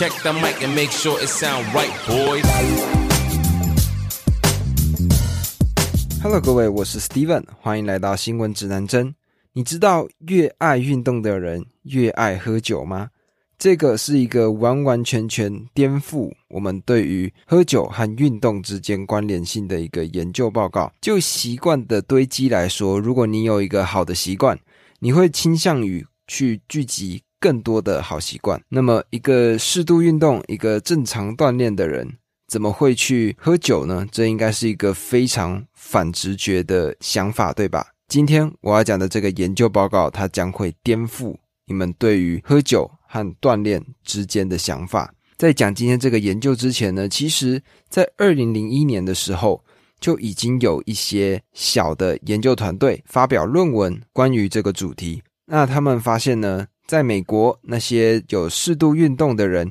Check the mic and make sure it sound right, boys. Hello，各位，我是 Steven，欢迎来到新闻指南针。你知道越爱运动的人越爱喝酒吗？这个是一个完完全全颠覆我们对于喝酒和运动之间关联性的一个研究报告。就习惯的堆积来说，如果你有一个好的习惯，你会倾向于去聚集更多的好习惯。那么，一个适度运动、一个正常锻炼的人，怎么会去喝酒呢？这应该是一个非常反直觉的想法，对吧？今天我要讲的这个研究报告，它将会颠覆你们对于喝酒。和锻炼之间的想法，在讲今天这个研究之前呢，其实在二零零一年的时候就已经有一些小的研究团队发表论文关于这个主题。那他们发现呢，在美国那些有适度运动的人，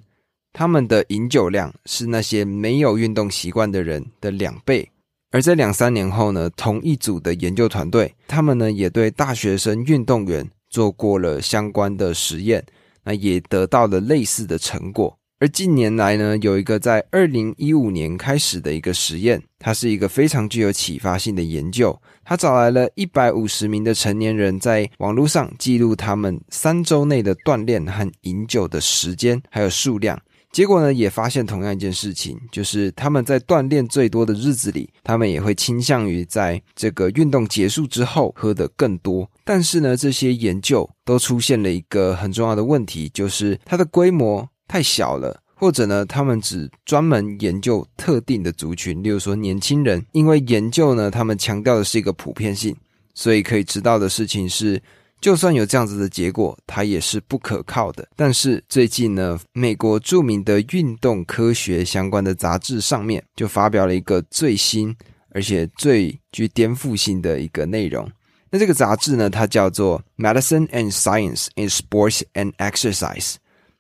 他们的饮酒量是那些没有运动习惯的人的两倍。而在两三年后呢，同一组的研究团队，他们呢也对大学生运动员做过了相关的实验。那也得到了类似的成果。而近年来呢，有一个在二零一五年开始的一个实验，它是一个非常具有启发性的研究。他找来了一百五十名的成年人，在网络上记录他们三周内的锻炼和饮酒的时间还有数量。结果呢，也发现同样一件事情，就是他们在锻炼最多的日子里，他们也会倾向于在这个运动结束之后喝得更多。但是呢，这些研究都出现了一个很重要的问题，就是它的规模太小了，或者呢，他们只专门研究特定的族群，例如说年轻人。因为研究呢，他们强调的是一个普遍性，所以可以知道的事情是。就算有这样子的结果，它也是不可靠的。但是最近呢，美国著名的运动科学相关的杂志上面就发表了一个最新而且最具颠覆性的一个内容。那这个杂志呢，它叫做《Medicine and Science in Sports and Exercise》。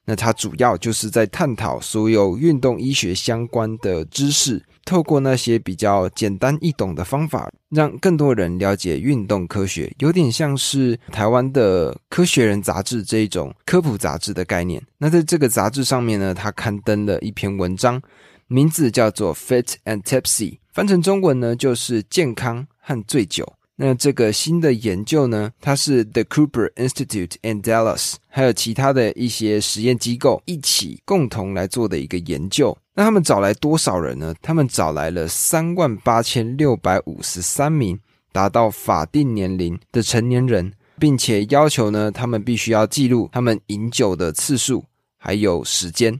那它主要就是在探讨所有运动医学相关的知识。透过那些比较简单易懂的方法，让更多人了解运动科学，有点像是台湾的《科学人》杂志这一种科普杂志的概念。那在这个杂志上面呢，他刊登了一篇文章，名字叫做《Fit and Tipsy》，翻成中文呢就是“健康和醉酒”。那这个新的研究呢，它是 The Cooper Institute in Dallas，还有其他的一些实验机构一起共同来做的一个研究。那他们找来多少人呢？他们找来了三万八千六百五十三名达到法定年龄的成年人，并且要求呢，他们必须要记录他们饮酒的次数还有时间。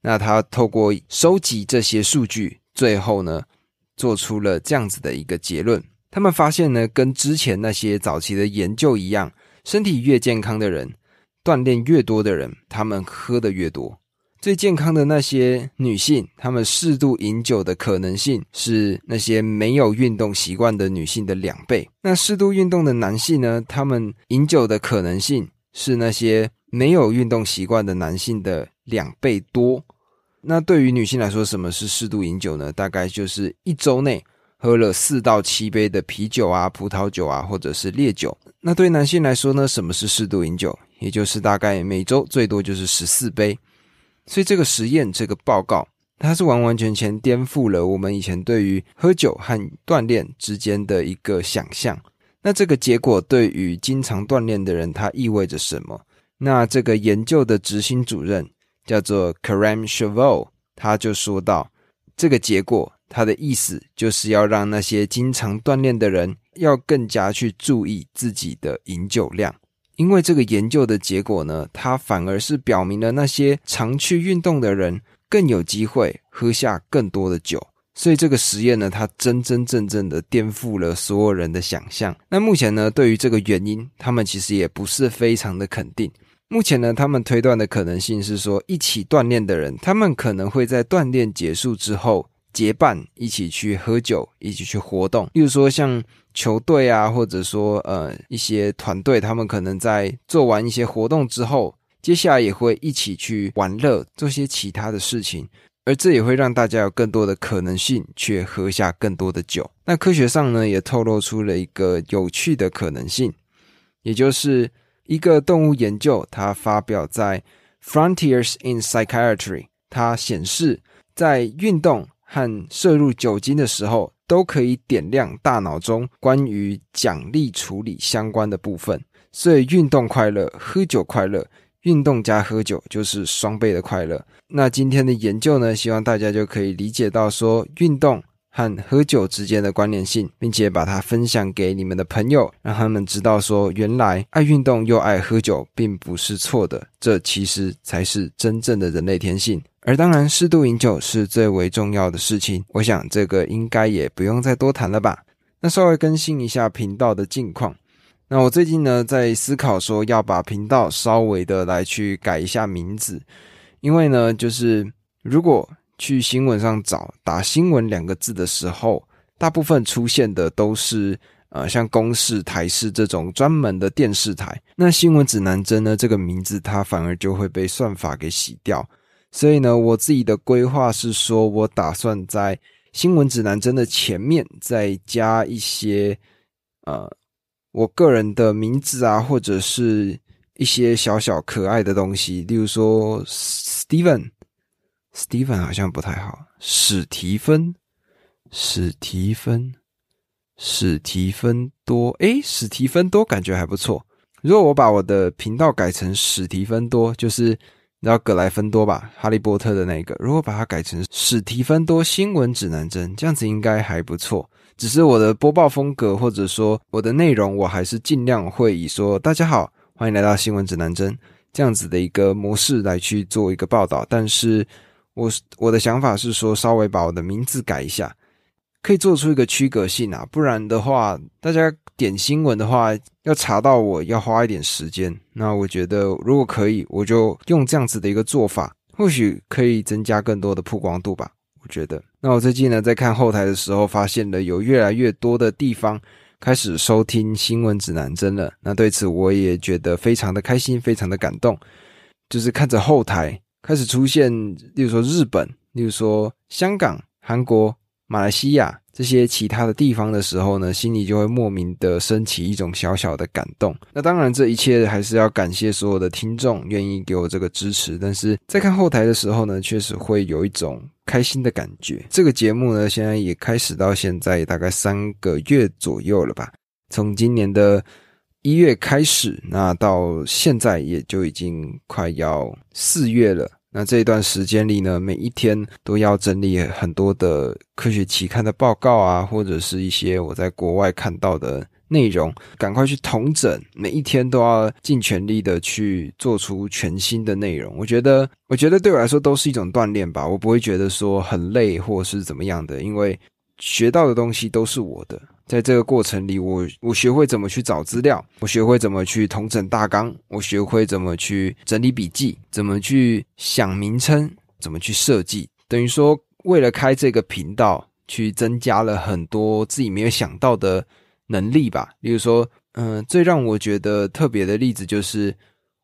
那他透过收集这些数据，最后呢，做出了这样子的一个结论。他们发现呢，跟之前那些早期的研究一样，身体越健康的人，锻炼越多的人，他们喝的越多。最健康的那些女性，她们适度饮酒的可能性是那些没有运动习惯的女性的两倍。那适度运动的男性呢？他们饮酒的可能性是那些没有运动习惯的男性的两倍多。那对于女性来说，什么是适度饮酒呢？大概就是一周内喝了四到七杯的啤酒啊、葡萄酒啊，或者是烈酒。那对男性来说呢？什么是适度饮酒？也就是大概每周最多就是十四杯。所以这个实验，这个报告，它是完完全全颠覆了我们以前对于喝酒和锻炼之间的一个想象。那这个结果对于经常锻炼的人，它意味着什么？那这个研究的执行主任叫做 Karam Chevol，他就说到，这个结果，他的意思就是要让那些经常锻炼的人，要更加去注意自己的饮酒量。因为这个研究的结果呢，它反而是表明了那些常去运动的人更有机会喝下更多的酒，所以这个实验呢，它真真正正的颠覆了所有人的想象。那目前呢，对于这个原因，他们其实也不是非常的肯定。目前呢，他们推断的可能性是说，一起锻炼的人，他们可能会在锻炼结束之后。结伴一起去喝酒，一起去活动。例如说，像球队啊，或者说呃一些团队，他们可能在做完一些活动之后，接下来也会一起去玩乐，做些其他的事情。而这也会让大家有更多的可能性去喝下更多的酒。那科学上呢，也透露出了一个有趣的可能性，也就是一个动物研究，它发表在《Frontiers in Psychiatry，它显示在运动和摄入酒精的时候，都可以点亮大脑中关于奖励处理相关的部分。所以运动快乐，喝酒快乐，运动加喝酒就是双倍的快乐。那今天的研究呢，希望大家就可以理解到说运动。和喝酒之间的关联性，并且把它分享给你们的朋友，让他们知道说，原来爱运动又爱喝酒并不是错的，这其实才是真正的人类天性。而当然，适度饮酒是最为重要的事情。我想这个应该也不用再多谈了吧。那稍微更新一下频道的近况。那我最近呢，在思考说要把频道稍微的来去改一下名字，因为呢，就是如果。去新闻上找打“新闻”两个字的时候，大部分出现的都是呃像公视、台视这种专门的电视台。那新闻指南针呢？这个名字它反而就会被算法给洗掉。所以呢，我自己的规划是说，我打算在新闻指南针的前面再加一些呃我个人的名字啊，或者是一些小小可爱的东西，例如说 Steven。Steven 好像不太好，史提芬，史提芬，史提芬多，诶，史提芬多感觉还不错。如果我把我的频道改成史提芬多，就是你知道格莱芬多吧，哈利波特的那个。如果把它改成史提芬多新闻指南针，这样子应该还不错。只是我的播报风格或者说我的内容，我还是尽量会以说大家好，欢迎来到新闻指南针这样子的一个模式来去做一个报道，但是。我我的想法是说，稍微把我的名字改一下，可以做出一个区隔性啊，不然的话，大家点新闻的话，要查到我要花一点时间。那我觉得，如果可以，我就用这样子的一个做法，或许可以增加更多的曝光度吧。我觉得，那我最近呢，在看后台的时候，发现了有越来越多的地方开始收听新闻指南针了。那对此，我也觉得非常的开心，非常的感动，就是看着后台。开始出现，例如说日本，例如说香港、韩国、马来西亚这些其他的地方的时候呢，心里就会莫名的升起一种小小的感动。那当然，这一切还是要感谢所有的听众愿意给我这个支持。但是在看后台的时候呢，确实会有一种开心的感觉。这个节目呢，现在也开始到现在大概三个月左右了吧，从今年的。一月开始，那到现在也就已经快要四月了。那这一段时间里呢，每一天都要整理很多的科学期刊的报告啊，或者是一些我在国外看到的内容，赶快去统整。每一天都要尽全力的去做出全新的内容。我觉得，我觉得对我来说都是一种锻炼吧。我不会觉得说很累或是怎么样的，因为学到的东西都是我的。在这个过程里，我我学会怎么去找资料，我学会怎么去统整大纲，我学会怎么去整理笔记，怎么去想名称，怎么去设计。等于说，为了开这个频道，去增加了很多自己没有想到的能力吧。例如说，嗯，最让我觉得特别的例子就是，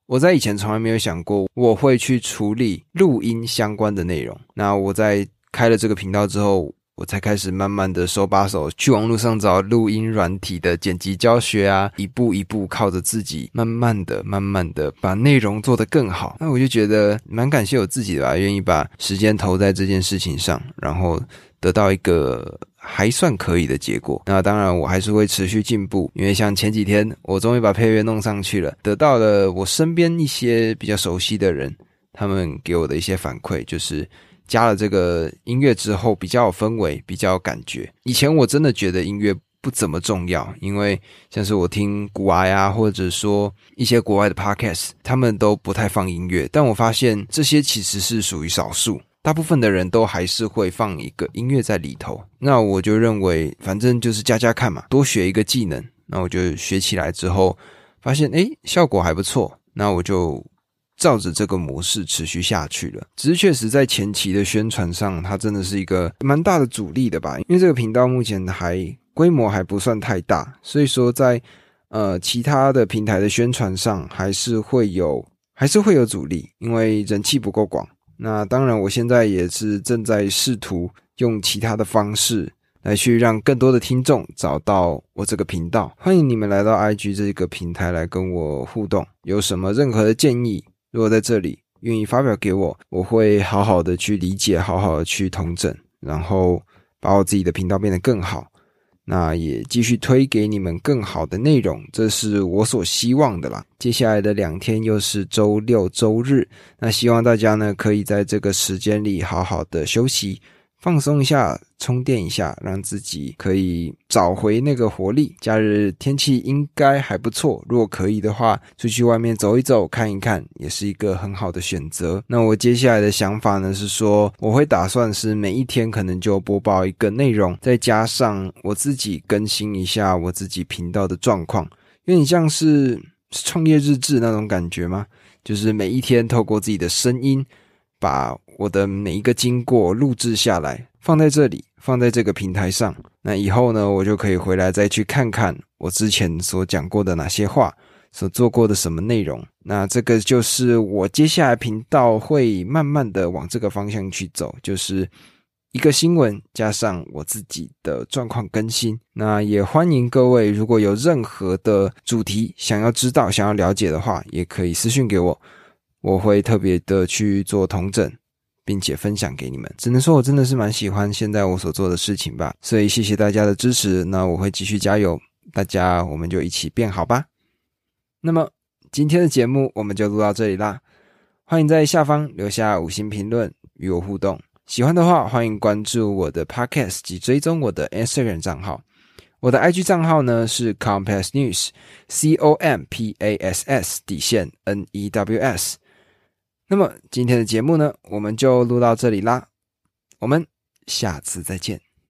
我在以前从来没有想过我会去处理录音相关的内容。那我在开了这个频道之后。我才开始慢慢的手把手去网络上找录音软体的剪辑教学啊，一步一步靠着自己，慢慢的、慢慢的把内容做得更好。那我就觉得蛮感谢我自己的吧，愿意把时间投在这件事情上，然后得到一个还算可以的结果。那当然我还是会持续进步，因为像前几天我终于把配乐弄上去了，得到了我身边一些比较熟悉的人，他们给我的一些反馈就是。加了这个音乐之后，比较有氛围，比较有感觉。以前我真的觉得音乐不怎么重要，因为像是我听古娃呀，或者说一些国外的 podcast，他们都不太放音乐。但我发现这些其实是属于少数，大部分的人都还是会放一个音乐在里头。那我就认为，反正就是加加看嘛，多学一个技能。那我就学起来之后，发现诶效果还不错。那我就。照着这个模式持续下去了，只是确实在前期的宣传上，它真的是一个蛮大的阻力的吧？因为这个频道目前还规模还不算太大，所以说在呃其他的平台的宣传上，还是会有还是会有阻力，因为人气不够广。那当然，我现在也是正在试图用其他的方式来去让更多的听众找到我这个频道。欢迎你们来到 IG 这个平台来跟我互动，有什么任何的建议？如果在这里愿意发表给我，我会好好的去理解，好好的去通整，然后把我自己的频道变得更好。那也继续推给你们更好的内容，这是我所希望的啦。接下来的两天又是周六周日，那希望大家呢可以在这个时间里好好的休息。放松一下，充电一下，让自己可以找回那个活力。假日天气应该还不错，如果可以的话，出去外面走一走，看一看，也是一个很好的选择。那我接下来的想法呢，是说我会打算是每一天可能就播报一个内容，再加上我自己更新一下我自己频道的状况，有点像是创业日志那种感觉吗？就是每一天透过自己的声音把。我的每一个经过录制下来，放在这里，放在这个平台上。那以后呢，我就可以回来再去看看我之前所讲过的哪些话，所做过的什么内容。那这个就是我接下来频道会慢慢的往这个方向去走，就是一个新闻加上我自己的状况更新。那也欢迎各位，如果有任何的主题想要知道、想要了解的话，也可以私信给我，我会特别的去做同整。并且分享给你们，只能说我真的是蛮喜欢现在我所做的事情吧，所以谢谢大家的支持，那我会继续加油，大家我们就一起变好吧。那么今天的节目我们就录到这里啦，欢迎在下方留下五星评论与我互动，喜欢的话欢迎关注我的 Podcast 及追踪我的 Instagram 账号，我的 IG 账号呢是 Compass News，C O M P A S S 底线 N E W S。那么今天的节目呢，我们就录到这里啦，我们下次再见。